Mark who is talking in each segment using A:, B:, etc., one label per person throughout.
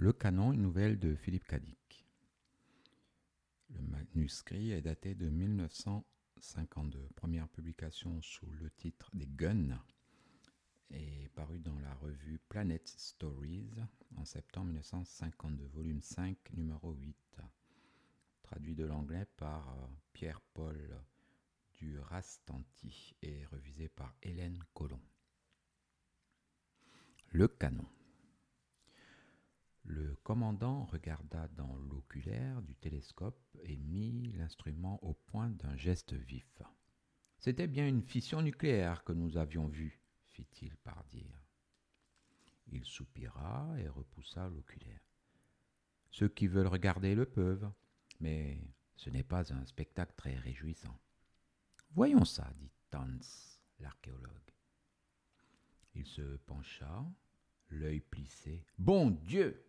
A: Le canon, une nouvelle de Philippe Cadic. Le manuscrit est daté de 1952. Première publication sous le titre Des Guns est paru dans la revue Planet Stories en septembre 1952, volume 5, numéro 8. Traduit de l'anglais par euh, Pierre-Paul du Rastanti et revisé par Hélène Collomb. Le canon. Le commandant regarda dans l'oculaire du télescope et mit l'instrument au point d'un geste vif. C'était bien une fission nucléaire que nous avions vue, fit-il par dire. Il soupira et repoussa l'oculaire. Ceux qui veulent regarder le peuvent, mais ce n'est pas un spectacle très réjouissant. Voyons ça, dit Tans, l'archéologue. Il se pencha, l'œil plissé. Bon Dieu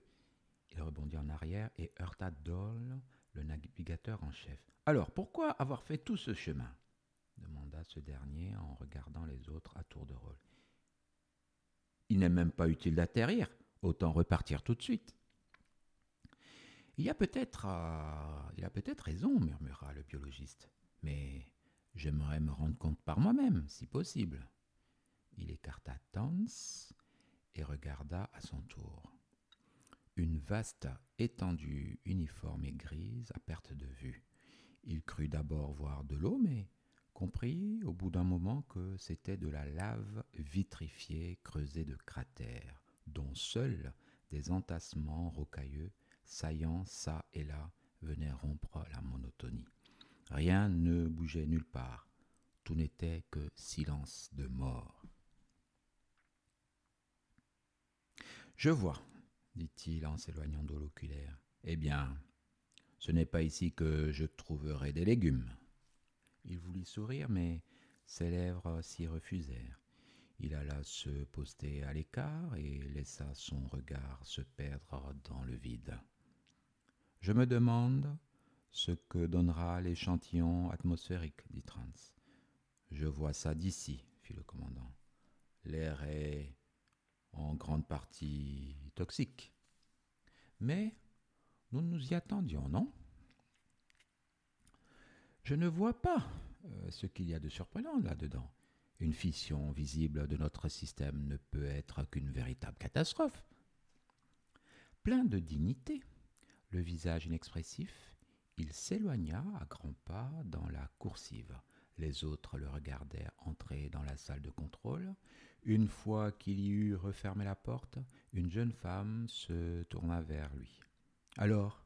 A: il rebondit en arrière et heurta Dole, le navigateur en chef. Alors, pourquoi avoir fait tout ce chemin? demanda ce dernier en regardant les autres à tour de rôle. Il n'est même pas utile d'atterrir, autant repartir tout de suite. Il y a peut-être euh, il a peut-être raison, murmura le biologiste, mais j'aimerais me rendre compte par moi-même, si possible. Il écarta Tans et regarda à son tour une vaste étendue uniforme et grise à perte de vue. Il crut d'abord voir de l'eau, mais comprit au bout d'un moment que c'était de la lave vitrifiée creusée de cratères, dont seuls des entassements rocailleux, saillants çà et là, venaient rompre la monotonie. Rien ne bougeait nulle part, tout n'était que silence de mort. Je vois, dit-il en s'éloignant de l'oculaire. Eh bien, ce n'est pas ici que je trouverai des légumes. Il voulut sourire, mais ses lèvres s'y refusèrent. Il alla se poster à l'écart et laissa son regard se perdre dans le vide. Je me demande ce que donnera l'échantillon atmosphérique, dit Trans. Je vois ça d'ici, fit le commandant. L'air est en grande partie toxique. Mais nous nous y attendions, non? Je ne vois pas euh, ce qu'il y a de surprenant là-dedans. Une fission visible de notre système ne peut être qu'une véritable catastrophe. Plein de dignité, le visage inexpressif, il s'éloigna à grands pas dans la coursive. Les autres le regardèrent entrer dans la salle de contrôle. Une fois qu'il y eut refermé la porte, une jeune femme se tourna vers lui. Alors,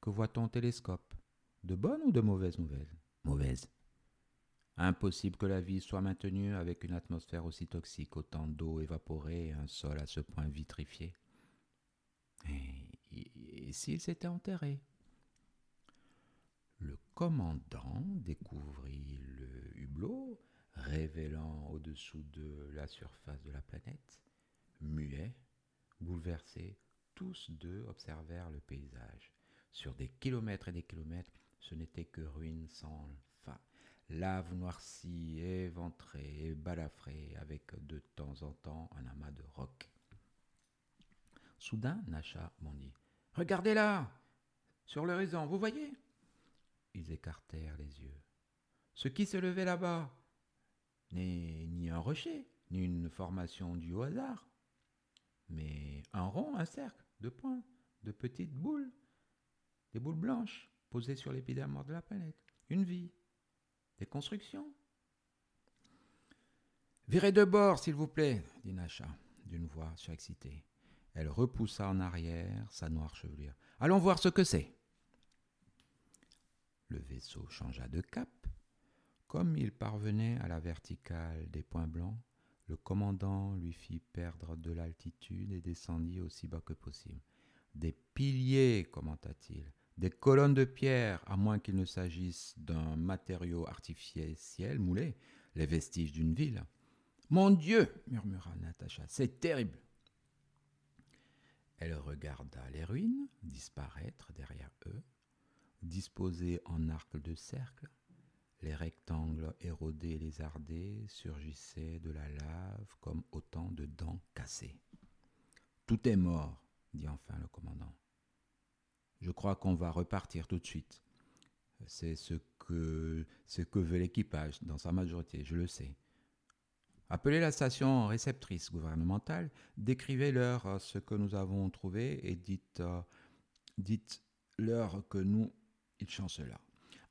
A: que voit-on au télescope? De bonnes ou de mauvaises nouvelles? Mauvaises. Impossible que la vie soit maintenue avec une atmosphère aussi toxique, autant d'eau évaporée et un sol à ce point vitrifié. Et, et s'il s'était enterré? Le commandant découvrit le hublot, révélant au-dessous de la surface de la planète. Muets, bouleversés, tous deux observèrent le paysage. Sur des kilomètres et des kilomètres, ce n'était que ruines sans fin. Lave noircie, éventrée et balafrée, avec de temps en temps un amas de rocs. Soudain, Nacha bondit. Regardez là Sur l'horizon, vous voyez? Ils écartèrent les yeux. Ce qui se levait là-bas ni un rocher, ni une formation du hasard, mais un rond, un cercle de points, de petites boules, des boules blanches posées sur l'épiderme de la planète, une vie, des constructions. Virez de bord, s'il vous plaît, dit Nacha, d'une voix surexcitée. Elle repoussa en arrière sa noire chevelure. Allons voir ce que c'est. Le vaisseau changea de cap. Comme il parvenait à la verticale des points blancs, le commandant lui fit perdre de l'altitude et descendit aussi bas que possible. Des piliers, commenta-t-il, des colonnes de pierre, à moins qu'il ne s'agisse d'un matériau artificiel moulé, les vestiges d'une ville. Mon Dieu murmura Natacha, c'est terrible. Elle regarda les ruines disparaître derrière eux, disposés en arc de cercle, les rectangles érodés lézardés surgissaient de la lave comme autant de dents cassées. Tout est mort, dit enfin le commandant. Je crois qu'on va repartir tout de suite. C'est ce que, ce que veut l'équipage, dans sa majorité, je le sais. Appelez la station réceptrice gouvernementale, décrivez-leur euh, ce que nous avons trouvé et dites, euh, dites-leur que nous, il chancela.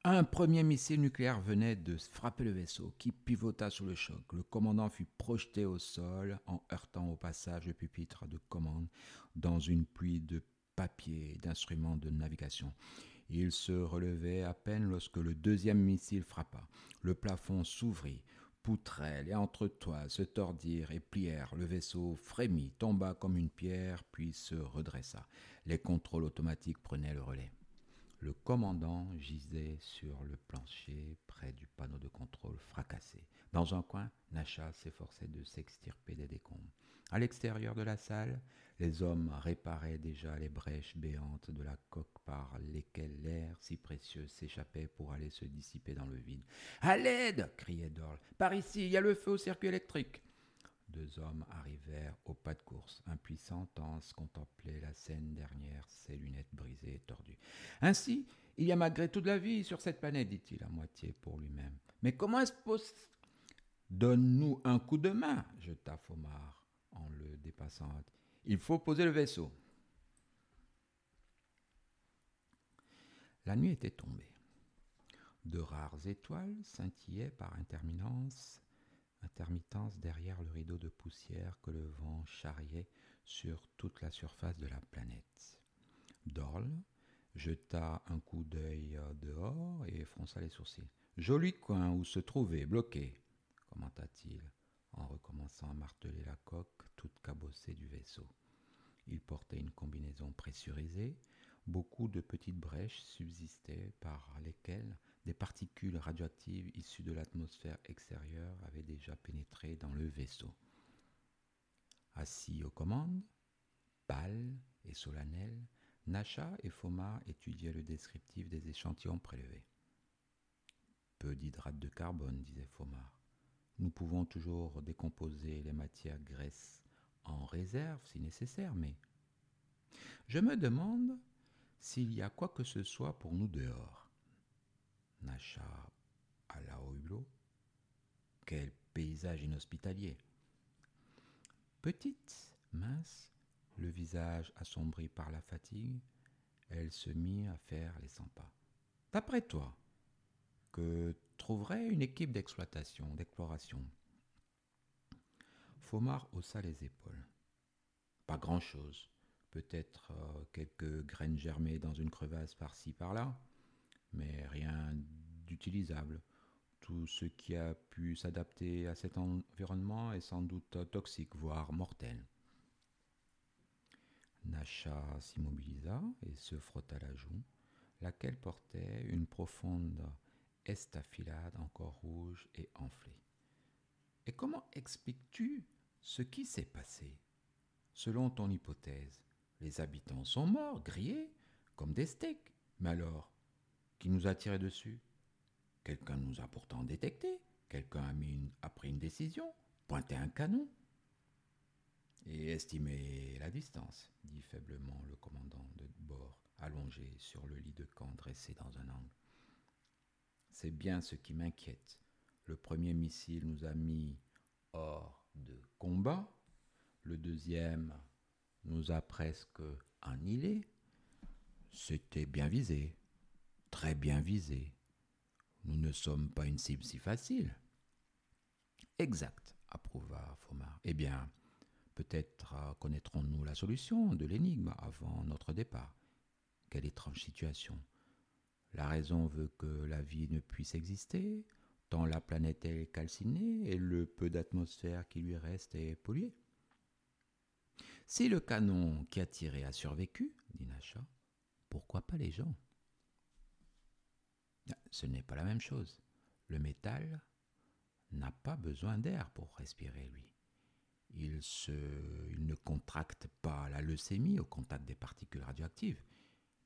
A: Un premier missile nucléaire venait de frapper le vaisseau, qui pivota sous le choc. Le commandant fut projeté au sol en heurtant au passage le pupitre de commande dans une pluie de papier et d'instruments de navigation. Il se relevait à peine lorsque le deuxième missile frappa. Le plafond s'ouvrit, poutrelles et entretoiles se tordirent et plièrent. Le vaisseau frémit, tomba comme une pierre, puis se redressa. Les contrôles automatiques prenaient le relais. Le commandant gisait sur le plancher près du panneau de contrôle fracassé. Dans un coin, Nacha s'efforçait de s'extirper des décombres. À l'extérieur de la salle, les hommes réparaient déjà les brèches béantes de la coque par lesquelles l'air si précieux s'échappait pour aller se dissiper dans le vide. À l'aide criait Dorle. Par ici, il y a le feu au circuit électrique. Deux hommes arrivèrent au pas de course. Un puissant Tans contemplait la scène dernière, ses lunettes brisées et tordues. Ainsi, il y a malgré tout de la vie sur cette planète, dit-il à moitié pour lui-même. Mais comment est-ce possible? Donne-nous un coup de main, jeta Fomar en le dépassant. Il faut poser le vaisseau. La nuit était tombée. De rares étoiles scintillaient par intermittence intermittence derrière le rideau de poussière que le vent charriait sur toute la surface de la planète. Dorle jeta un coup d'œil dehors et fronça les sourcils. Joli coin où se trouver, bloqué, commenta-t-il, en recommençant à marteler la coque toute cabossée du vaisseau. Il portait une combinaison pressurisée, beaucoup de petites brèches subsistaient par lesquelles des particules radioactives issues de l'atmosphère extérieure avaient déjà pénétré dans le vaisseau. Assis aux commandes, pâle et solennel, Nacha et Foma étudiaient le descriptif des échantillons prélevés. Peu d'hydrate de carbone, disait Foma. Nous pouvons toujours décomposer les matières graisses en réserve si nécessaire, mais je me demande s'il y a quoi que ce soit pour nous dehors. Nacha à la hublot. Quel paysage inhospitalier. Petite, mince, le visage assombri par la fatigue, elle se mit à faire les cent pas. D'après toi, que trouverait une équipe d'exploitation, d'exploration? Fomar haussa les épaules. Pas grand-chose. Peut-être euh, quelques graines germées dans une crevasse par-ci par-là, mais rien d'utilisable. Tout ce qui a pu s'adapter à cet environnement est sans doute toxique, voire mortel. Nacha s'immobilisa et se frotta la joue, laquelle portait une profonde estafilade encore rouge et enflée. Et comment expliques-tu ce qui s'est passé? Selon ton hypothèse, les habitants sont morts, grillés, comme des steaks. Mais alors, qui nous a tiré dessus? Quelqu'un nous a pourtant détectés. Quelqu'un a, pris une décision, pointé un canon. Et estimé la distance, dit faiblement le commandant de bord, allongé sur le lit de camp dressé dans un angle. C'est bien ce qui m'inquiète. Le premier missile nous a mis hors de combat. Le deuxième nous a presque annihilés. C'était bien visé, très bien visé. Nous ne sommes pas une cible si facile. Exact, approuva Fomar. Eh bien, peut-être euh, connaîtrons-nous la solution de l'énigme avant notre départ. Quelle étrange situation. La raison veut que la vie ne puisse exister, tant la planète est calcinée et le peu d'atmosphère qui lui reste est pollué. Si le canon qui a tiré a survécu, dit Nacha, pourquoi pas les gens? Ce n'est pas la même chose. Le métal n'a pas besoin d'air pour respirer, lui. Il ne contracte pas la leucémie au contact des particules radioactives.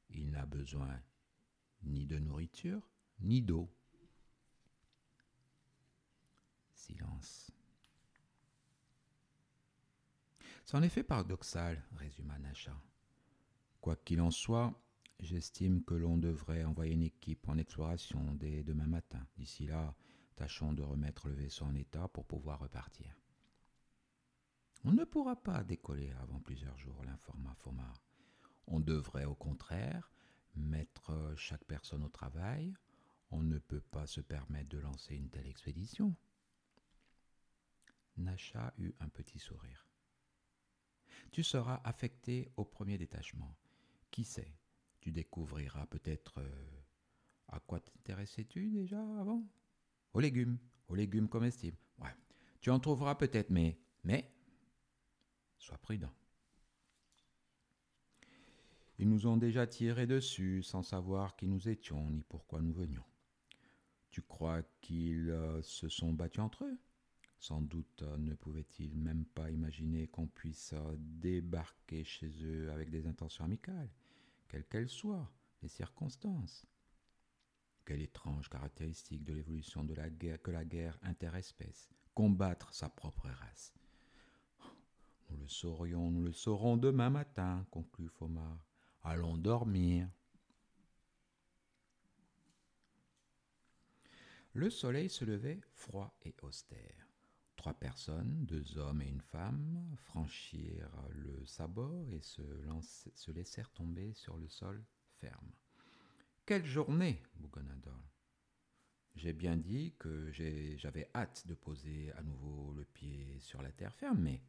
A: Il n'a besoin ni de nourriture, ni d'eau. Silence. C'est en effet paradoxal, résuma Nacha. Quoi qu'il en soit, j'estime que l'on devrait envoyer une équipe en exploration dès demain matin. D'ici là, tâchons de remettre le vaisseau en état pour pouvoir repartir. On ne pourra pas décoller avant plusieurs jours, l'informa Fomar. On devrait au contraire mettre chaque personne au travail. On ne peut pas se permettre de lancer une telle expédition. Nasha eut un petit sourire. Tu seras affecté au premier détachement. Qui sait, tu découvriras peut-être euh, à quoi t'intéressais-tu déjà avant? Aux légumes, aux légumes comestibles. Ouais, tu en trouveras peut-être, mais, mais, sois prudent. Ils nous ont déjà tiré dessus sans savoir qui nous étions ni pourquoi nous venions. Tu crois qu'ils euh, se sont battus entre eux? Sans doute euh, ne pouvaient-ils même pas imaginer qu'on puisse débarquer chez eux avec des intentions amicales, quelles qu'elles soient, les circonstances. Quelle étrange caractéristique de l'évolution de la guerre que la guerre interespèce, combattre sa propre race. Nous le saurions, nous le saurons demain matin, conclut Fomar. Allons dormir. Le soleil se levait froid et austère. Trois personnes, deux hommes et une femme, franchirent le sabord et se, laissèrent tomber sur le sol ferme. Quelle journée bougonna J'ai bien dit que j'avais hâte de poser à nouveau le pied sur la terre ferme, mais.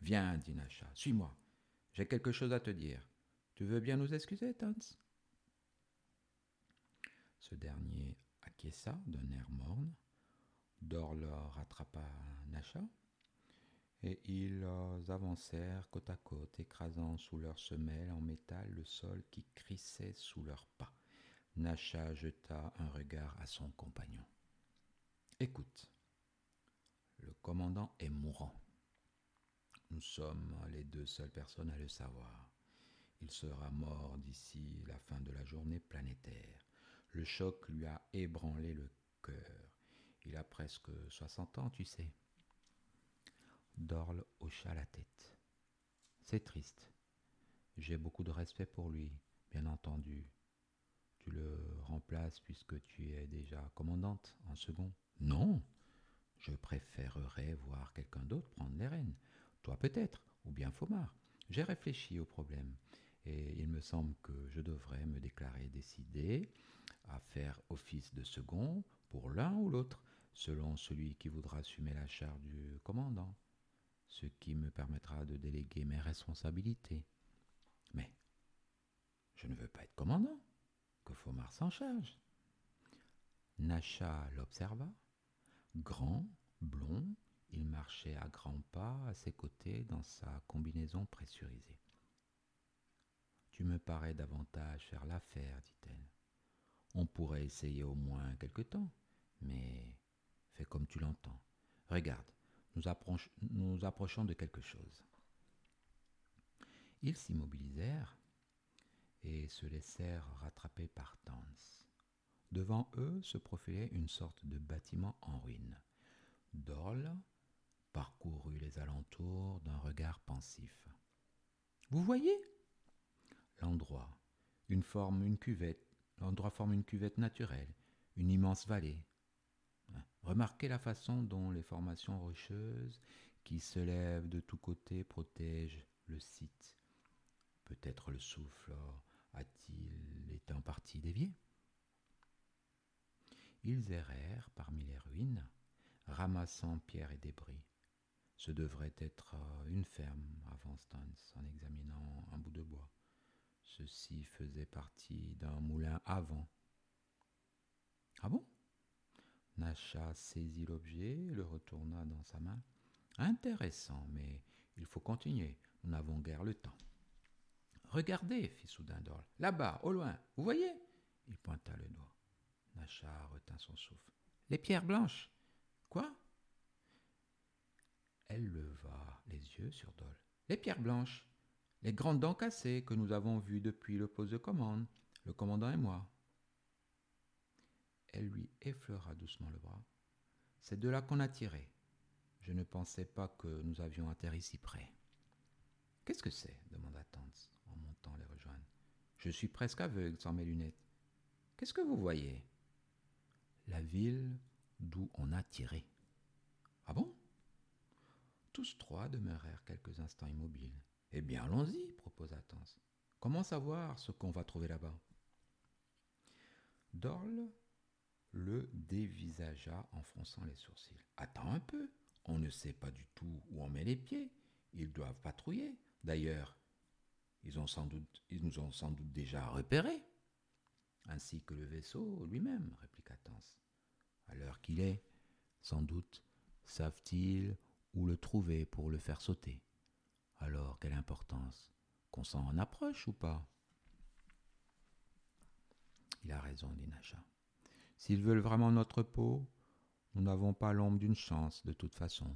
A: Viens, dit Nacha, suis-moi. J'ai quelque chose à te dire. Tu veux bien nous excuser, Tans Ce dernier acquiesça d'un air morne. Dorle rattrapa Nacha et ils avancèrent côte à côte, écrasant sous leurs semelles en métal le sol qui crissait sous leurs pas. Nacha jeta un regard à son compagnon. Écoute, le commandant est mourant. Nous sommes les deux seules personnes à le savoir. Il sera mort d'ici la fin de la journée planétaire. Le choc lui a ébranlé le cœur. Il a presque 60 ans, tu sais. Dorle hocha la tête. C'est triste. J'ai beaucoup de respect pour lui, bien entendu. Tu le remplaces puisque tu es déjà commandante en second Non, je préférerais voir quelqu'un d'autre prendre les rênes. Toi peut-être, ou bien Fomar. J'ai réfléchi au problème et il me semble que je devrais me déclarer décidé à faire office de second pour l'un ou l'autre, selon celui qui voudra assumer la charge du commandant, ce qui me permettra de déléguer mes responsabilités. Mais je ne veux pas être commandant, que Fomar s'en charge. Nacha l'observa, grand, blond, il marchait à grands pas à ses côtés dans sa combinaison pressurisée. Tu me parais davantage faire l'affaire, dit-elle. On pourrait essayer au moins quelque temps, mais comme tu l'entends. Regarde, nous, nous approchons de quelque chose. Ils s'immobilisèrent et se laissèrent rattraper par Tans. Devant eux se profilait une sorte de bâtiment en ruine. Dorle parcourut les alentours d'un regard pensif. Vous voyez? L'endroit, une forme, une cuvette, l'endroit forme une cuvette naturelle, une immense vallée. Remarquez la façon dont les formations rocheuses qui se lèvent de tous côtés protègent le site. Peut-être le souffle a-t-il été en partie dévié Ils errèrent parmi les ruines, ramassant pierres et débris. Ce devrait être une ferme, avant Stans en examinant un bout de bois. Ceci faisait partie d'un moulin à vent. Ah bon? Nacha saisit l'objet et le retourna dans sa main. Intéressant, mais il faut continuer. Nous n'avons guère le temps. Regardez, fit soudain Dorle. Là-bas, au loin, vous voyez? Il pointa le doigt. Nacha retint son souffle. Les pierres blanches. Quoi? Elle leva les yeux sur Dole. Les pierres blanches les grandes dents cassées que nous avons vues depuis le poste de commande, le commandant et moi. Elle lui effleura doucement le bras. C'est de là qu'on a tiré. Je ne pensais pas que nous avions atterri si près. Qu'est-ce que c'est? demanda Tance en montant les rejoindre. Je suis presque aveugle sans mes lunettes. Qu'est-ce que vous voyez? La ville d'où on a tiré. Ah bon? Tous trois demeurèrent quelques instants immobiles. Eh bien, allons-y, proposa Tans. Comment savoir ce qu'on va trouver là-bas? Dorle le dévisagea en fronçant les sourcils. Attends un peu, on ne sait pas du tout où on met les pieds. Ils doivent patrouiller. D'ailleurs, ils, nous ont sans doute déjà repérés. Ainsi que le vaisseau lui-même, répliqua Tans. À l'heure qu'il est, sans doute, savent-ils où le trouver pour le faire sauter. Alors, quelle importance Qu'on s'en approche ou pas? Il a raison, dit Nacha. S'ils veulent vraiment notre peau, nous n'avons pas l'ombre d'une chance de toute façon.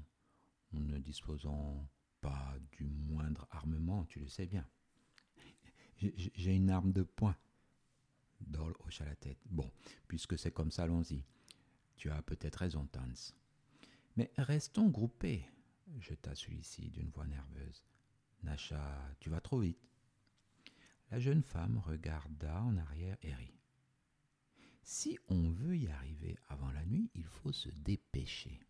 A: Nous ne disposons pas du moindre armement, tu le sais bien. J'ai une arme de poing. Dol hocha la tête. Bon, puisque c'est comme ça, allons-y. Tu as peut-être raison, Tans. Mais restons groupés, jeta celui-ci d'une voix nerveuse. Nacha, tu vas trop vite. La jeune femme regarda en arrière et. Si on veut y arriver avant la nuit, il faut se dépêcher.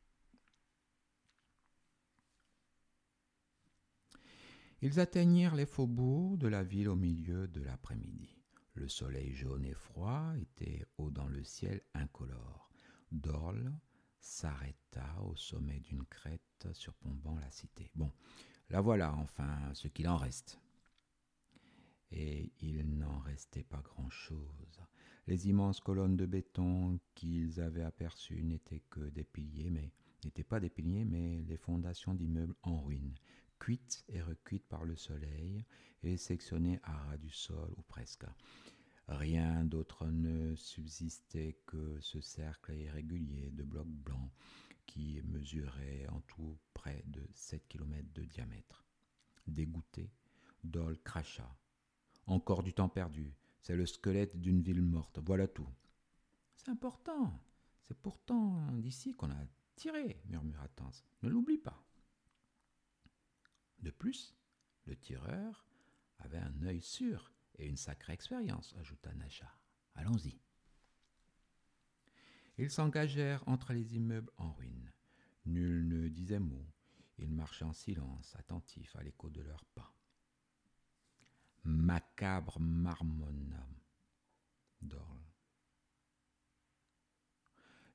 A: Ils atteignirent les faubourgs de la ville au milieu de l'après-midi. Le soleil jaune et froid était haut dans le ciel incolore. Dorle s'arrêta au sommet d'une crête surplombant la cité. Bon, la voilà enfin ce qu'il en reste. Et il n'en restait pas grand-chose. Les immenses colonnes de béton qu'ils avaient aperçues n'étaient que des piliers, mais n'étaient pas des piliers, mais les fondations d'immeubles en ruine, cuites et recuites par le soleil et sectionnées à ras du sol ou presque. Rien d'autre ne subsistait que ce cercle irrégulier de blocs blancs qui mesurait en tout près de 7 km de diamètre. Dégoûté, Dole cracha. Encore du temps perdu. C'est le squelette d'une ville morte. Voilà tout. C'est important. C'est pourtant d'ici qu'on a tiré, murmura Tans. Ne l'oublie pas. De plus, le tireur avait un œil sûr et une sacrée expérience, ajouta Nacha. Allons-y. Ils s'engagèrent entre les immeubles en ruine. Nul ne disait mot. Ils marchaient en silence, attentifs à l'écho de leurs pas macabre marmonna Dorle.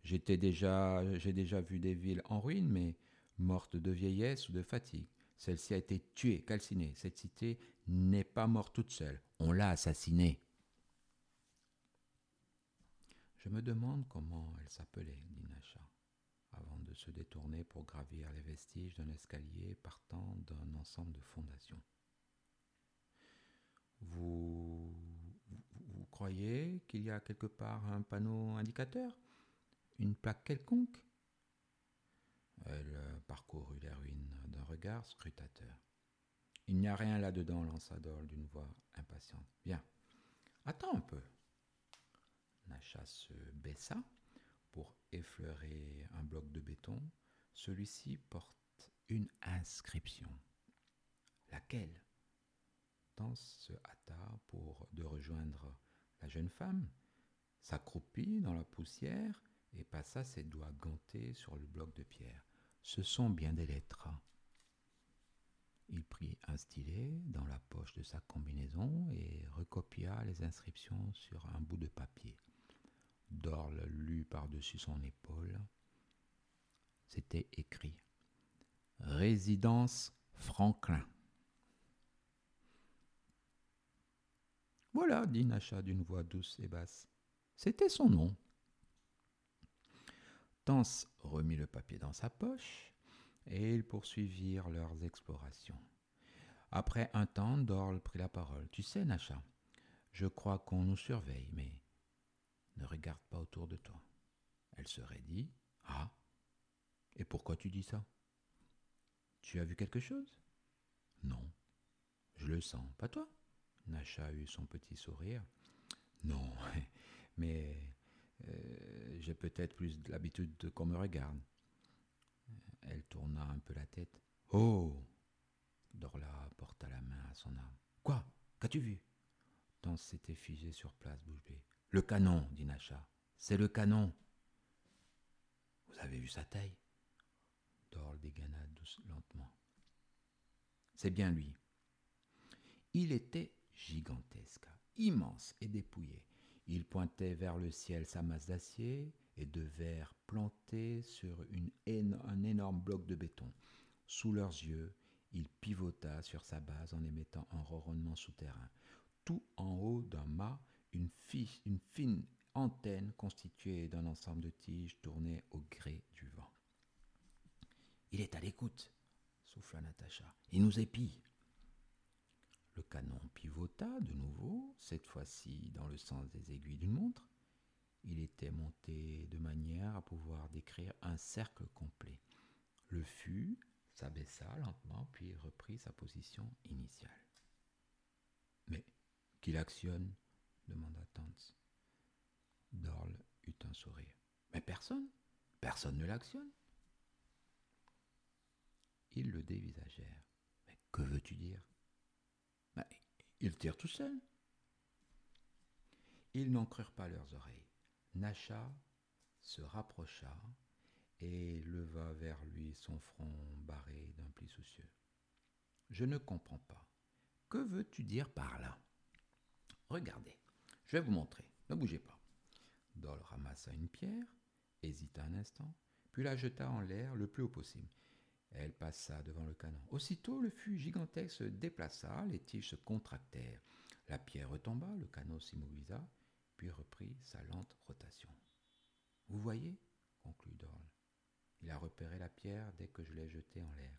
A: J'étais déjà, j'ai déjà vu des villes en ruine, mais mortes de vieillesse ou de fatigue. Celle-ci a été tuée, calcinée. Cette cité n'est pas morte toute seule. On l'a assassinée. Je me demande comment elle s'appelait, dit Nacha, avant de se détourner pour gravir les vestiges d'un escalier partant d'un ensemble de fondations. Vous, croyez qu'il y a quelque part un panneau indicateur? Une plaque quelconque? Elle parcourut les ruines d'un regard scrutateur. Il n'y a rien là-dedans, lança Dole d'une voix impatiente. Viens, attends un peu. Nacha se baissa pour effleurer un bloc de béton. Celui-ci porte une inscription. Laquelle? Se hâta pour de rejoindre la jeune femme, s'accroupit dans la poussière et passa ses doigts gantés sur le bloc de pierre. Ce sont bien des lettres. Il prit un stylet dans la poche de sa combinaison et recopia les inscriptions sur un bout de papier. Dorle lut par-dessus son épaule. C'était écrit Résidence Franklin. Voilà, dit Nacha d'une voix douce et basse. C'était son nom. Tans remit le papier dans sa poche et ils poursuivirent leurs explorations. Après un temps, Dorle prit la parole. Tu sais, Nacha, je crois qu'on nous surveille, mais ne regarde pas autour de toi. Elle se raidit. Ah Et pourquoi tu dis ça? Tu as vu quelque chose? Non. Je le sens, pas toi? Nacha eut son petit sourire. Non, mais euh, j'ai peut-être plus l'habitude qu'on me regarde. Elle tourna un peu la tête. Oh Dorla porta la main à son âme. Quoi? Qu'as-tu vu? Tans s'était figé sur place, bouche. Le canon, dit Nacha. C'est le canon. Vous avez vu sa taille? Dorle dégana douce, lentement. C'est bien lui. Il était gigantesque, immense et dépouillé. Il pointait vers le ciel sa masse d'acier et de verre planté sur une un énorme bloc de béton. Sous leurs yeux, il pivota sur sa base en émettant un ronronnement souterrain. Tout en haut d'un mât, une, une fine antenne constituée d'un ensemble de tiges tournées au gré du vent. Il est à l'écoute, souffla Natacha. Il nous épie. Le canon pivota de nouveau, cette fois-ci dans le sens des aiguilles d'une montre. Il était monté de manière à pouvoir décrire un cercle complet. Le fût s'abaissa lentement, puis reprit sa position initiale. Mais qu'il actionne? demanda Tans. Dorle eut un sourire. Mais personne, personne ne l'actionne. Ils le dévisagèrent. Mais que veux-tu dire? Il tire tout seul. Ils n'en crurent pas leurs oreilles. Nacha se rapprocha et leva vers lui son front barré d'un pli soucieux. Je ne comprends pas. Que veux-tu dire par là? Regardez, je vais vous montrer. Ne bougez pas. Dol ramassa une pierre, hésita un instant, puis la jeta en l'air le plus haut possible. Elle passa devant le canon. Aussitôt, le fût gigantesque se déplaça, les tiges se contractèrent. La pierre retomba, le canot s'immovisa, puis reprit sa lente rotation. Vous voyez conclut Dorle. Il a repéré la pierre dès que je l'ai jetée en l'air.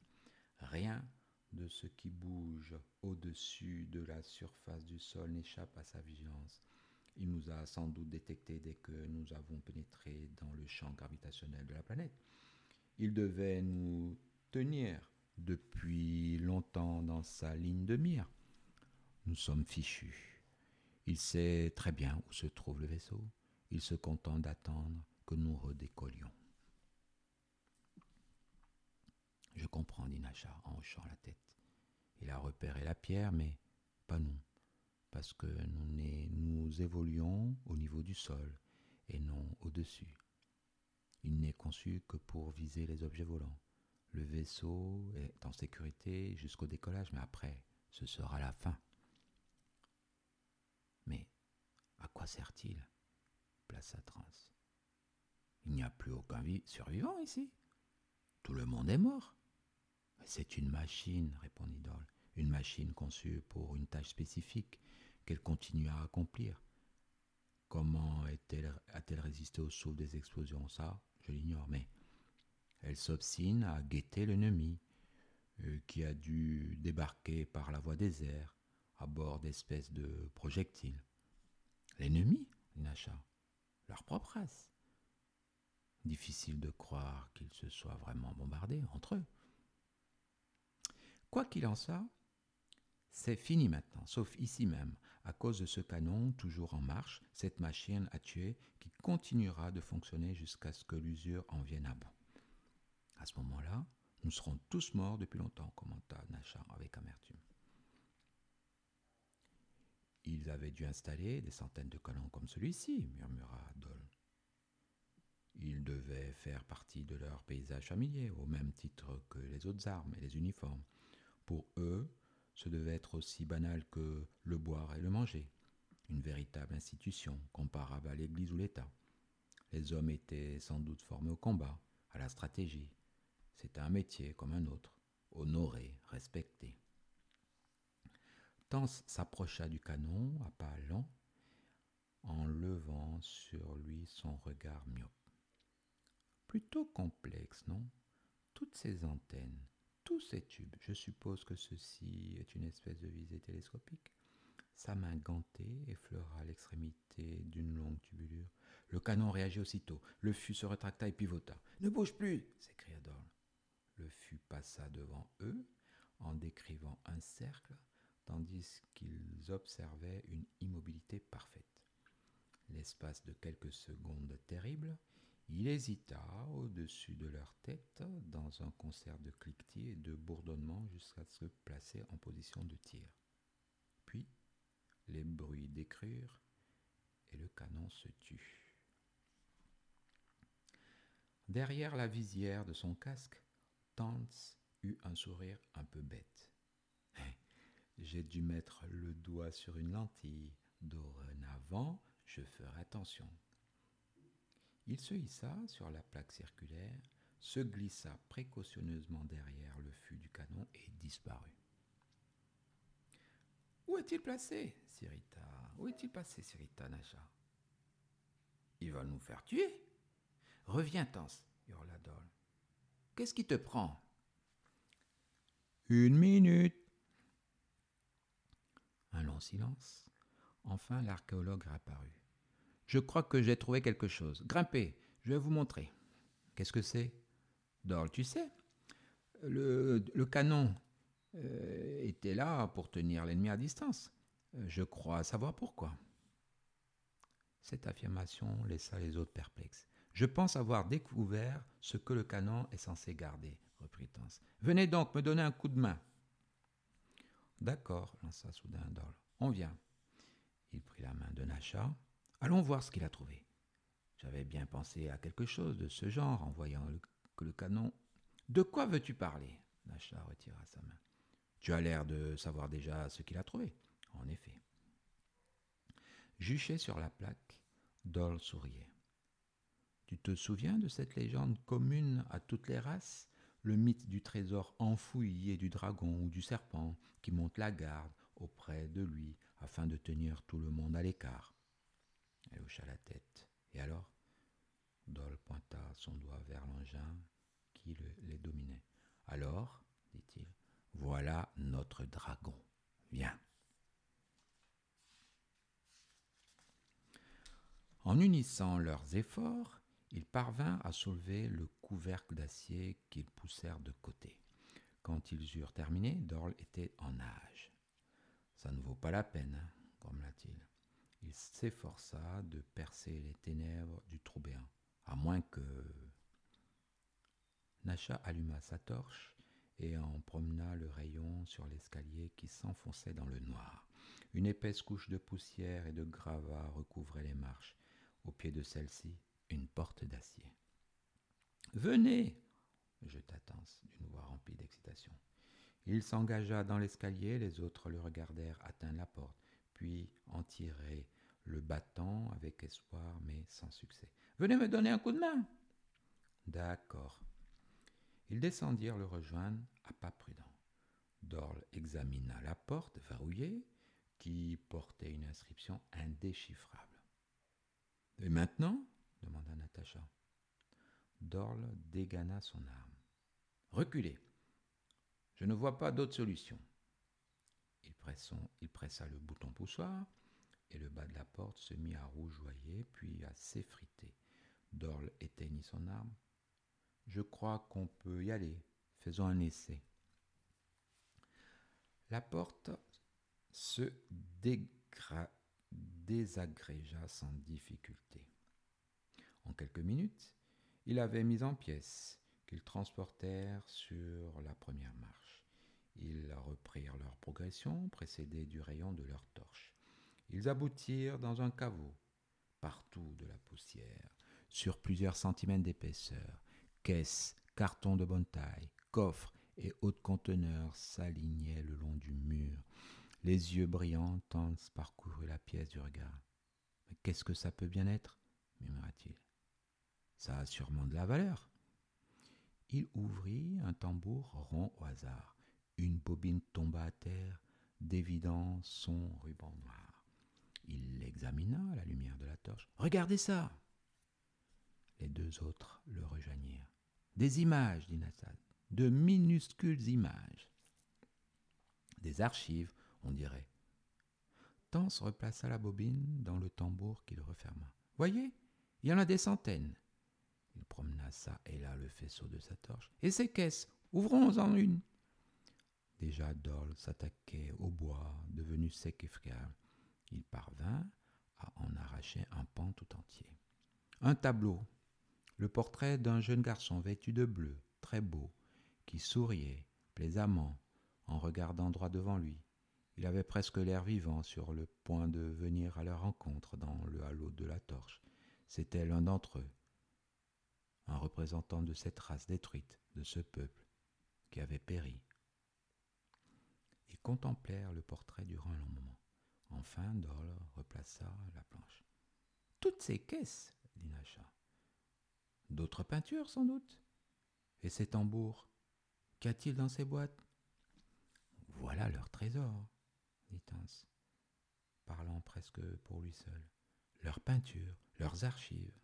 A: Rien de ce qui bouge au-dessus de la surface du sol n'échappe à sa vigilance. Il nous a sans doute détectés dès que nous avons pénétré dans le champ gravitationnel de la planète. Il devait nous tenir depuis longtemps dans sa ligne de mire. Nous sommes fichus. Il sait très bien où se trouve le vaisseau. Il se contente d'attendre que nous redécollions. Je comprends, dit Nacha en hochant la tête. Il a repéré la pierre, mais pas nous, parce que nous, nous évoluons au niveau du sol et non au-dessus. Il n'est conçu que pour viser les objets volants. Le vaisseau est en sécurité jusqu'au décollage, mais après, ce sera la fin. Mais à quoi sert-il plaça Trans. Il n'y a plus aucun survivant ici. Tout le monde est mort. C'est une machine, répondit Dole. Une machine conçue pour une tâche spécifique qu'elle continue à accomplir. Comment a-t-elle résisté au souffle des explosions? Ça, je l'ignore, mais elle s'obstine à guetter l'ennemi, euh, qui a dû débarquer par la voie des airs, à bord d'espèces de projectiles. L'ennemi Nacha. Leur propre race. Difficile de croire qu'ils se soient vraiment bombardés entre eux. Quoi qu'il en soit, c'est fini maintenant, sauf ici même, à cause de ce canon toujours en marche, cette machine à tuer qui continuera de fonctionner jusqu'à ce que l'usure en vienne à bout. À ce moment-là, nous serons tous morts depuis longtemps, commenta Nachar avec amertume. Ils avaient dû installer des centaines de colons comme celui-ci, murmura Dole. Ils devaient faire partie de leur paysage familier, au même titre que les autres armes et les uniformes. Pour eux, ce devait être aussi banal que le boire et le manger, une véritable institution comparable à l'Église ou l'État. Les hommes étaient sans doute formés au combat, à la stratégie, c'était un métier comme un autre, honoré, respecté. Tans s'approcha du canon à pas lents, en levant sur lui son regard myope. Plutôt complexe, non? Toutes ces antennes, tous ces tubes, je suppose que ceci est une espèce de visée télescopique. Sa main gantée effleura l'extrémité d'une longue tubulure. Le canon réagit aussitôt. Le fût se retracta et pivota. Ne bouge plus s'écria Dorle. Le fût passa devant eux en décrivant un cercle, tandis qu'ils observaient une immobilité parfaite. L'espace de quelques secondes terribles, il hésita au-dessus de leur tête dans un concert de cliquetis et de bourdonnements jusqu'à se placer en position de tir. Puis, les bruits d'écrire, et le canon se tut. Derrière la visière de son casque, Eut un sourire un peu bête. J'ai dû mettre le doigt sur une lentille. Dorénavant, je ferai attention. Il se hissa sur la plaque circulaire, se glissa précautionneusement derrière le fût du canon et disparut. Où est-il placé s'irrita. Où est-il passé s'irrita Nacha. Il va nous faire tuer. Reviens, Tance, hurla Dol. Qu'est-ce qui te prend? Une minute. Un long silence. Enfin, l'archéologue apparut. Je crois que j'ai trouvé quelque chose. Grimpez, je vais vous montrer. Qu'est-ce que c'est? Dorle, tu sais, le, le canon euh, était là pour tenir l'ennemi à distance. Je crois savoir pourquoi. Cette affirmation laissa les autres perplexes. Je pense avoir découvert ce que le canon est censé garder, reprit Tance. Venez donc me donner un coup de main. D'accord, lança soudain Dorle. On vient. Il prit la main de Nacha. Allons voir ce qu'il a trouvé. J'avais bien pensé à quelque chose de ce genre en voyant que le canon. De quoi veux-tu parler? Nacha retira sa main. Tu as l'air de savoir déjà ce qu'il a trouvé. En effet. Juché sur la plaque, Dol souriait. Tu te souviens de cette légende commune à toutes les races? Le mythe du trésor enfoui et du dragon ou du serpent qui monte la garde auprès de lui afin de tenir tout le monde à l'écart. Elle hocha la tête. Et alors? Dol pointa son doigt vers l'engin qui les dominait. Alors, dit-il, voilà notre dragon. Viens. En unissant leurs efforts, ils parvinrent à soulever le couvercle d'acier qu'ils poussèrent de côté. Quand ils eurent terminé, Dorl était en nage. Ça ne vaut pas la peine, grommela-t-il. Il s'efforça de percer les ténèbres du trou béant, à moins que. Nacha alluma sa torche et en promena le rayon sur l'escalier qui s'enfonçait dans le noir. Une épaisse couche de poussière et de gravats recouvrait les marches. Au pied de celle-ci, une porte d'acier. Venez je Tance d'une voix remplie d'excitation. Il s'engagea dans l'escalier, les autres le regardèrent atteindre la porte, puis en tirer le battant avec espoir, mais sans succès. Venez me donner un coup de main. D'accord. Ils descendirent le rejoindre à pas prudents. Dorle examina la porte verrouillée qui portait une inscription indéchiffrable. Et maintenant demanda Natacha. Dorle dégana son arme. Reculez. Je ne vois pas d'autre solution. Il, pressa le bouton poussoir et le bas de la porte se mit à rougeoyer puis à s'effriter. Dorle éteignit son arme. Je crois qu'on peut y aller. Faisons un essai. La porte se désagrégea sans difficulté. En quelques minutes, il avait mis en pièces qu'ils transportèrent sur la première marche. Ils reprirent leur progression, précédés du rayon de leur torche. Ils aboutirent dans un caveau, partout de la poussière, sur plusieurs centimètres d'épaisseur. Caisses, cartons de bonne taille, coffres et autres conteneurs s'alignaient le long du mur. Les yeux brillants, Tance parcourut la pièce du regard. Mais qu'est-ce que ça peut bien être murmura-t-il. Ça a sûrement de la valeur. Il ouvrit un tambour rond au hasard. Une bobine tomba à terre, dévidant son ruban noir. Il l'examina à la lumière de la torche. Regardez ça Les deux autres le rejoignirent. Des images, dit Nassad. De minuscules images. Des archives, on dirait. Tance replaça la bobine dans le tambour qu'il referma. Voyez, il y en a des centaines. Il promena ça et là le faisceau de sa torche. Et ces caisses, ouvrons-en une. Déjà Dorle s'attaquait au bois, devenu sec et friable. Il parvint à en arracher un pan tout entier. Un tableau, le portrait d'un jeune garçon vêtu de bleu, très beau, qui souriait plaisamment en regardant droit devant lui. Il avait presque l'air vivant, sur le point de venir à leur rencontre dans le halo de la torche. C'était l'un d'entre eux, un représentant de cette race détruite, de ce peuple qui avait péri. Ils contemplèrent le portrait durant un long moment. Enfin, Dorle replaça la planche. Toutes ces caisses, dit Nacha. D'autres peintures, sans doute. Et ces tambours Qu'y a-t-il dans ces boîtes? Voilà leur trésor, dit Hans, parlant presque pour lui seul. Leurs peintures, leurs archives.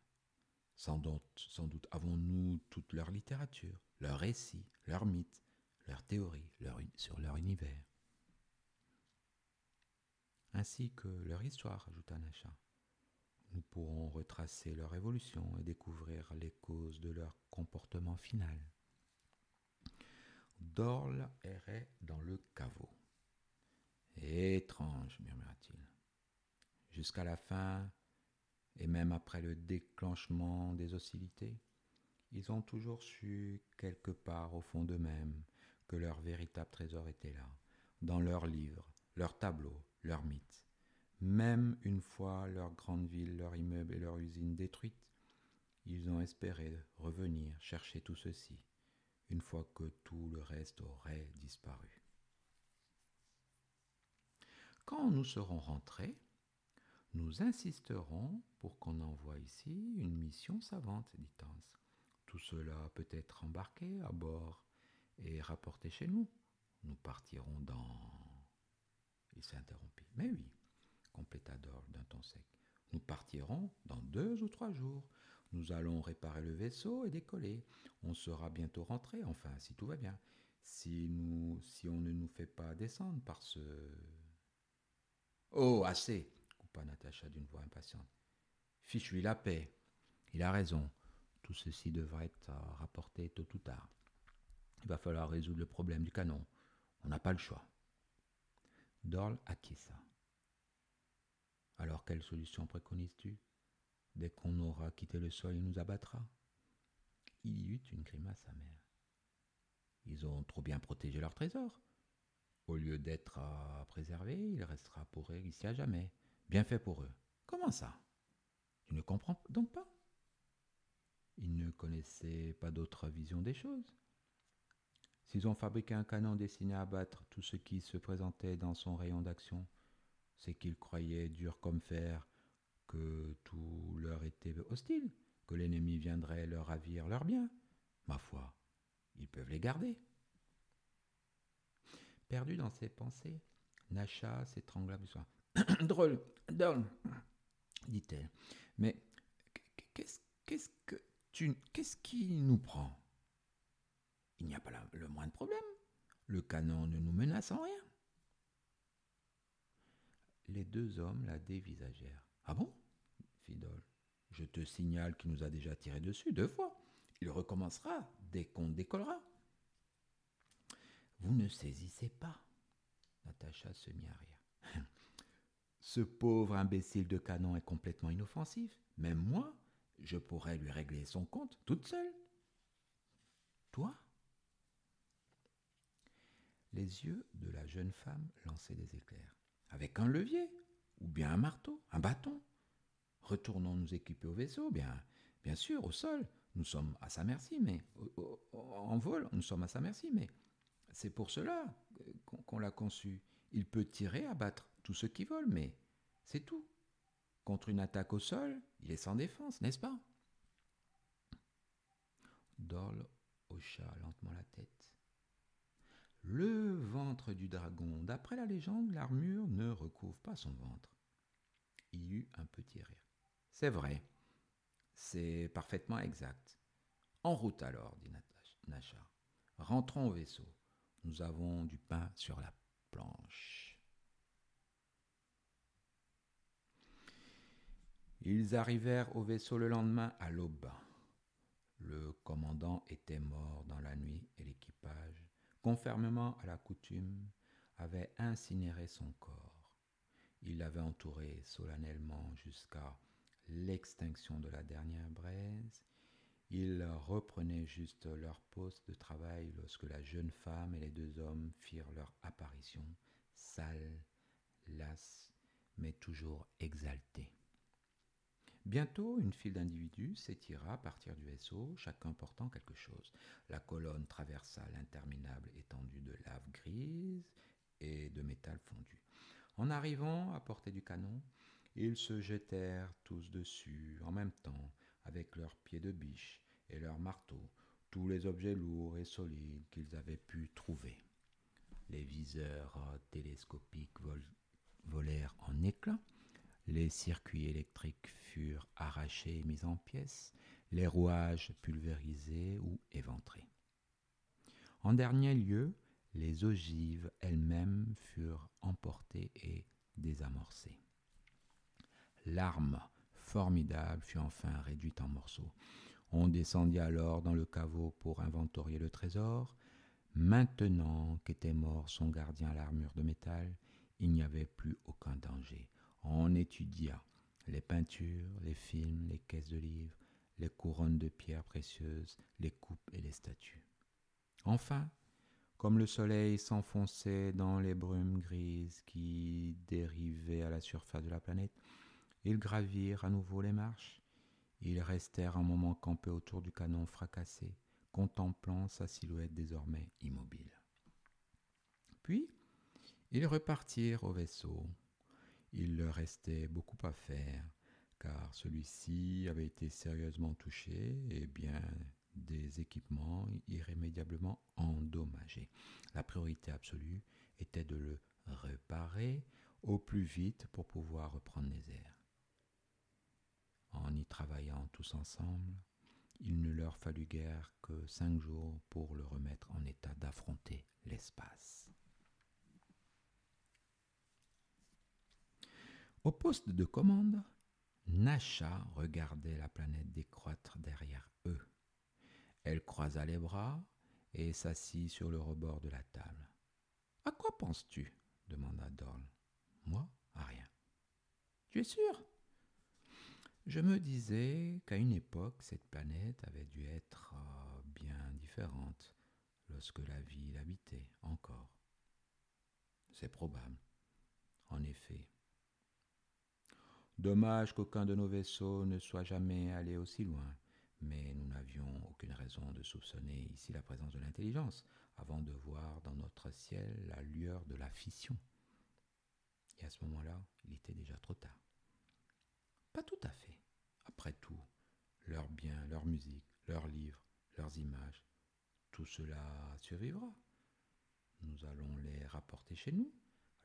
A: Sans doute, avons-nous toute leur littérature, leurs récits, leurs mythes, leurs théories sur leur univers. Ainsi que leur histoire, ajouta Nacha. Nous pourrons retracer leur évolution et découvrir les causes de leur comportement final. Dorle errait dans le caveau. Étrange, murmura-t-il. Jusqu'à la fin, et même après le déclenchement des hostilités, ils ont toujours su, quelque part au fond d'eux-mêmes, que leur véritable trésor était là, dans leurs livres, leurs tableaux, leurs mythes. Même une fois leur grande ville, leur immeuble et leur usine détruites, ils ont espéré revenir chercher tout ceci, une fois que tout le reste aurait disparu. Quand nous serons rentrés, nous insisterons pour qu'on envoie ici une mission savante, dit Hans. Tout cela peut être embarqué à bord et rapporté chez nous. Nous partirons dans. Il s'interrompit. Mais oui, compléta Dor d'un ton sec. Nous partirons dans deux ou trois jours. Nous allons réparer le vaisseau et décoller. On sera bientôt rentré, enfin, si tout va bien. Si nous, si on ne nous fait pas descendre par ce. Oh, assez coupa Natacha d'une voix impatiente. Fiche-lui la paix. Il a raison. Tout ceci devrait être rapporté tôt ou tard. Il va falloir résoudre le problème du canon. On n'a pas le choix. Dorl acquiesça. Alors quelle solution préconises-tu? Dès qu'on aura quitté le sol, il nous abattra. Il y eut une grimace amère. Ils ont trop bien protégé leur trésor. Au lieu d'être à préserver, il restera pour eux ici à jamais. Bien fait pour eux. Comment ça? Tu ne comprends donc pas? Ils ne connaissaient pas d'autre vision des choses. S'ils ont fabriqué un canon destiné à abattre tout ce qui se présentait dans son rayon d'action, c'est qu'ils croyaient dur comme fer que tout leur était hostile, que l'ennemi viendrait leur ravir leurs biens. Ma foi, ils peuvent les garder. Perdu dans ses pensées, Nacha s'étrangla besoin. drôle, drôle, dit-elle. Mais qu'est-ce que tu, qu'est-ce qui nous prend? Il n'y a pas le moindre problème. Le canon ne nous menace en rien. Les deux hommes la dévisagèrent. Ah bon? fit Dol. Je te signale qu'il nous a déjà tiré dessus deux fois. Il recommencera dès qu'on décollera. Vous ne saisissez pas. Natacha se mit à rire. Ce pauvre imbécile de canon est complètement inoffensif. Même moi, je pourrais lui régler son compte toute seule. Toi? Les yeux de la jeune femme lançaient des éclairs avec un levier, ou bien un marteau, un bâton. Retournons nous équiper au vaisseau, bien, bien sûr, au sol, nous sommes à sa merci, mais en vol, nous sommes à sa merci, mais c'est pour cela qu'on l'a conçu. Il peut tirer, abattre tout ce qui vole, mais c'est tout. Contre une attaque au sol, il est sans défense, n'est-ce pas? Dorle hocha lentement la tête. Le ventre du dragon. D'après la légende, l'armure ne recouvre pas son ventre. Il y eut un petit rire. C'est vrai. C'est parfaitement exact. En route alors, dit Nacha. Rentrons au vaisseau. Nous avons du pain sur la planche. Ils arrivèrent au vaisseau le lendemain à l'aube. Le commandant était mort dans la nuit et l'équipage conformément à la coutume, avait incinéré son corps. Il l'avait entouré solennellement jusqu'à l'extinction de la dernière braise. Ils reprenaient juste leur poste de travail lorsque la jeune femme et les deux hommes firent leur apparition, sale, lasse, mais toujours exaltée. Bientôt, une file d'individus s'étira à partir du vaisseau, chacun portant quelque chose. La colonne traversa l'interminable étendue de lave grise et de métal fondu. En arrivant à portée du canon, ils se jetèrent tous dessus en même temps, avec leurs pieds de biche et leurs marteaux, tous les objets lourds et solides qu'ils avaient pu trouver. Les viseurs télescopiques volèrent en éclats, les circuits électriques furent arrachés et mis en pièces, les rouages pulvérisés ou éventrés. En dernier lieu, les ogives elles-mêmes furent emportées et désamorcées. L'arme formidable fut enfin réduite en morceaux. On descendit alors dans le caveau pour inventorier le trésor. Maintenant qu'était mort son gardien à l'armure de métal, il n'y avait plus aucun danger. On étudia les peintures, les films, les caisses de livres, les couronnes de pierres précieuses, les coupes et les statues. Enfin, comme le soleil s'enfonçait dans les brumes grises qui dérivaient à la surface de la planète, ils gravirent à nouveau les marches. Ils restèrent un moment campés autour du canon fracassé, contemplant sa silhouette désormais immobile. Puis, ils repartirent au vaisseau. Il leur restait beaucoup à faire, car celui-ci avait été sérieusement touché et bien des équipements irrémédiablement endommagés. La priorité absolue était de le réparer au plus vite pour pouvoir reprendre les airs. En y travaillant tous ensemble, il ne leur fallut guère que cinq jours pour le remettre en état d'affronter l'espace. Au poste de commande, Nasha regardait la planète décroître derrière eux. Elle croisa les bras et s'assit sur le rebord de la table. À quoi penses-tu? demanda Dorl. Moi, à rien. Tu es sûr? Je me disais qu'à une époque, cette planète avait dû être euh, bien différente lorsque la vie l'habitait encore. C'est probable. En effet, Dommage qu'aucun de nos vaisseaux ne soit jamais allé aussi loin, mais nous n'avions aucune raison de soupçonner ici la présence de l'intelligence avant de voir dans notre ciel la lueur de la fission. Et à ce moment-là, il était déjà trop tard. Pas tout à fait. Après tout, leurs biens, leur musique, leurs livres, leurs images, tout cela survivra. Nous allons les rapporter chez nous,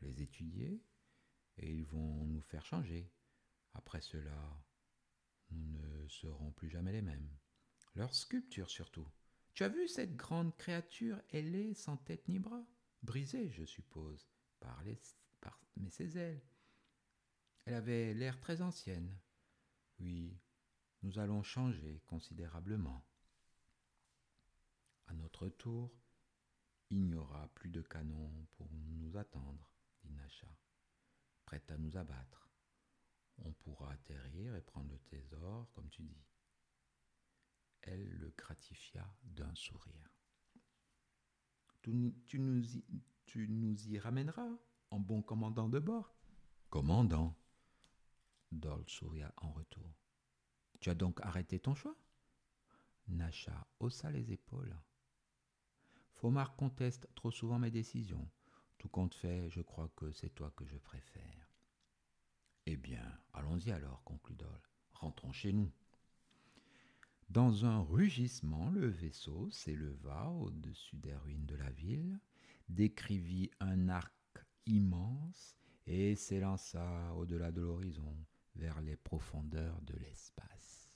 A: les étudier, et ils vont nous faire changer, après cela, nous ne serons plus jamais les mêmes. Leur sculpture surtout. Tu as vu cette grande créature ailée, sans tête ni bras? Brisée, je suppose, par, les, ses ailes. Elle avait l'air très ancienne. Oui, nous allons changer considérablement. À notre tour, il n'y aura plus de canons pour nous attendre, dit Nacha, prête à nous abattre on pourra atterrir et prendre le trésor, comme tu dis. Elle le gratifia d'un sourire. Tu, nous y, tu nous y ramèneras en bon commandant de bord Commandant Dol souria en retour. Tu as donc arrêté ton choix? Nacha haussa les épaules. Fomar conteste trop souvent mes décisions. Tout compte fait, je crois que c'est toi que je préfère. Eh bien, allons-y alors, conclut Dol. Rentrons chez nous. Dans un rugissement, le vaisseau s'éleva au-dessus des ruines de la ville, décrivit un arc immense et s'élança au-delà de l'horizon vers les profondeurs de l'espace.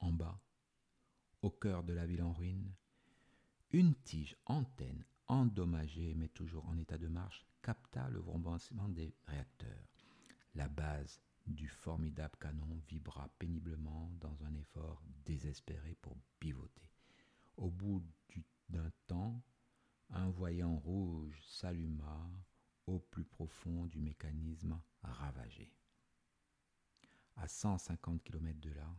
A: En bas, au cœur de la ville en ruine, une tige antenne endommagée mais toujours en état de marche capta le vrombissement des réacteurs. La base du formidable canon vibra péniblement dans un effort désespéré pour pivoter. Au bout d'un temps, un voyant rouge s'alluma au plus profond du mécanisme ravagé. À 150 km de là,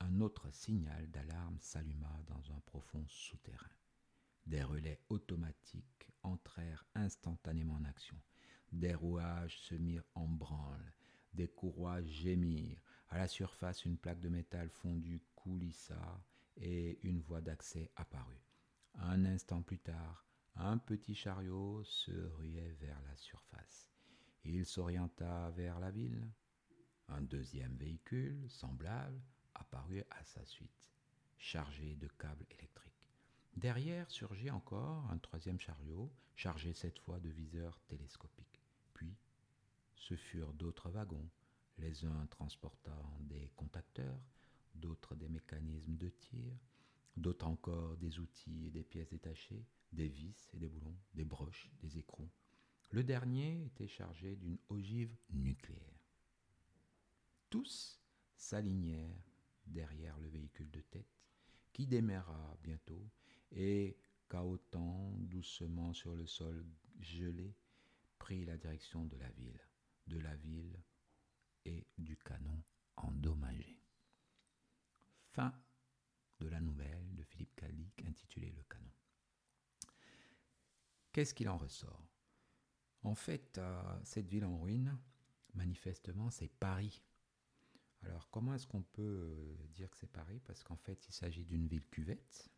A: un autre signal d'alarme s'alluma dans un profond souterrain. Des relais automatiques entrèrent instantanément en action. Des rouages se mirent en branle. Des courroies gémirent. À la surface, une plaque de métal fondu coulissa et une voie d'accès apparut. Un instant plus tard, un petit chariot se ruait vers la surface. Il s'orienta vers la ville. Un deuxième véhicule, semblable, apparut à sa suite, chargé de câbles électriques. Derrière surgit encore un troisième chariot, chargé cette fois de viseurs télescopiques. Puis, ce furent d'autres wagons, les uns transportant des contacteurs, d'autres des mécanismes de tir, d'autres encore des outils et des pièces détachées, des vis et des boulons, des broches, des écrous. Le dernier était chargé d'une ogive nucléaire. Tous s'alignèrent derrière le véhicule de tête, qui démarra bientôt et, cahotant doucement sur le sol gelé, prit la direction de la ville, de la ville et du canon endommagé. Fin de la nouvelle de Philippe Cadic intitulée Le canon. Qu'est-ce qu'il en ressort? En fait, euh, cette ville en ruine, manifestement, c'est Paris. Alors, comment est-ce qu'on peut euh, dire que c'est Paris? Parce qu'en fait, il s'agit d'une ville cuvette.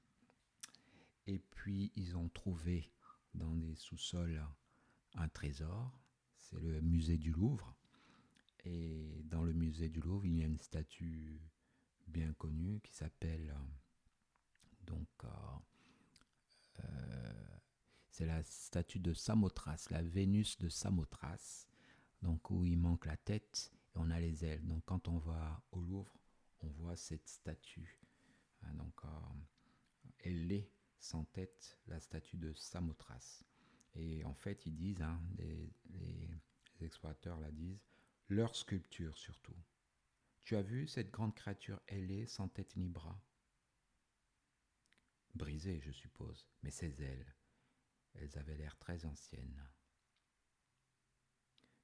A: Et puis, ils ont trouvé dans des sous-sols un trésor. C'est le musée du Louvre. Et dans le musée du Louvre, il y a une statue bien connue qui s'appelle donc euh, c'est la statue de Samothrace, la Vénus de Samothrace, donc où il manque la tête et on a les ailes. Donc quand on va au Louvre, on voit cette statue. Hein, donc euh, elle est sans tête, la statue de Samothrace. Et en fait, ils disent, hein, les, les explorateurs la disent, leur sculpture surtout. Tu as vu cette grande créature ailée sans tête ni bras? Brisée, je suppose, mais ses ailes, elles avaient l'air très anciennes.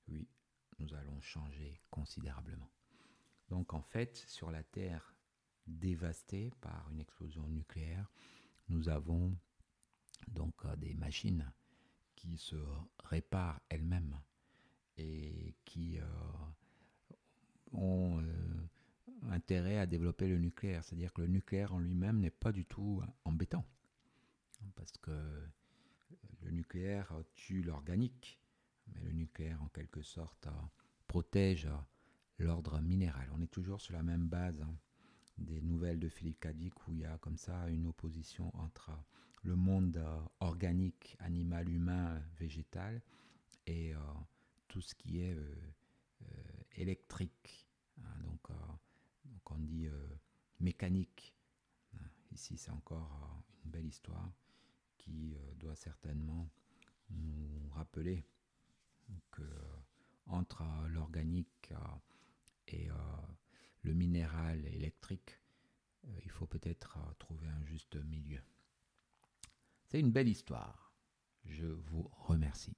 A: Oui, nous allons changer considérablement. Donc en fait, sur la Terre dévastée par une explosion nucléaire, nous avons donc euh, des machines qui se réparent elles-mêmes et qui euh, ont euh, intérêt à développer le nucléaire. C'est-à-dire que le nucléaire en lui-même n'est pas du tout embêtant. Parce que le nucléaire tue l'organique, mais le nucléaire en quelque sorte protège l'ordre minéral. On est toujours sur la même base hein, des nouvelles de Philippe Cadic où il y a comme ça une opposition entre le monde organique, animal, humain, végétal et euh, tout ce qui est euh, euh, électrique. Hein. donc, donc, on dit mécanique. Hein. Ici, c'est encore une belle histoire qui doit certainement nous rappeler que entre l'organique et le minéral électrique, il faut peut-être trouver un juste milieu. C'est une belle histoire. Je vous remercie.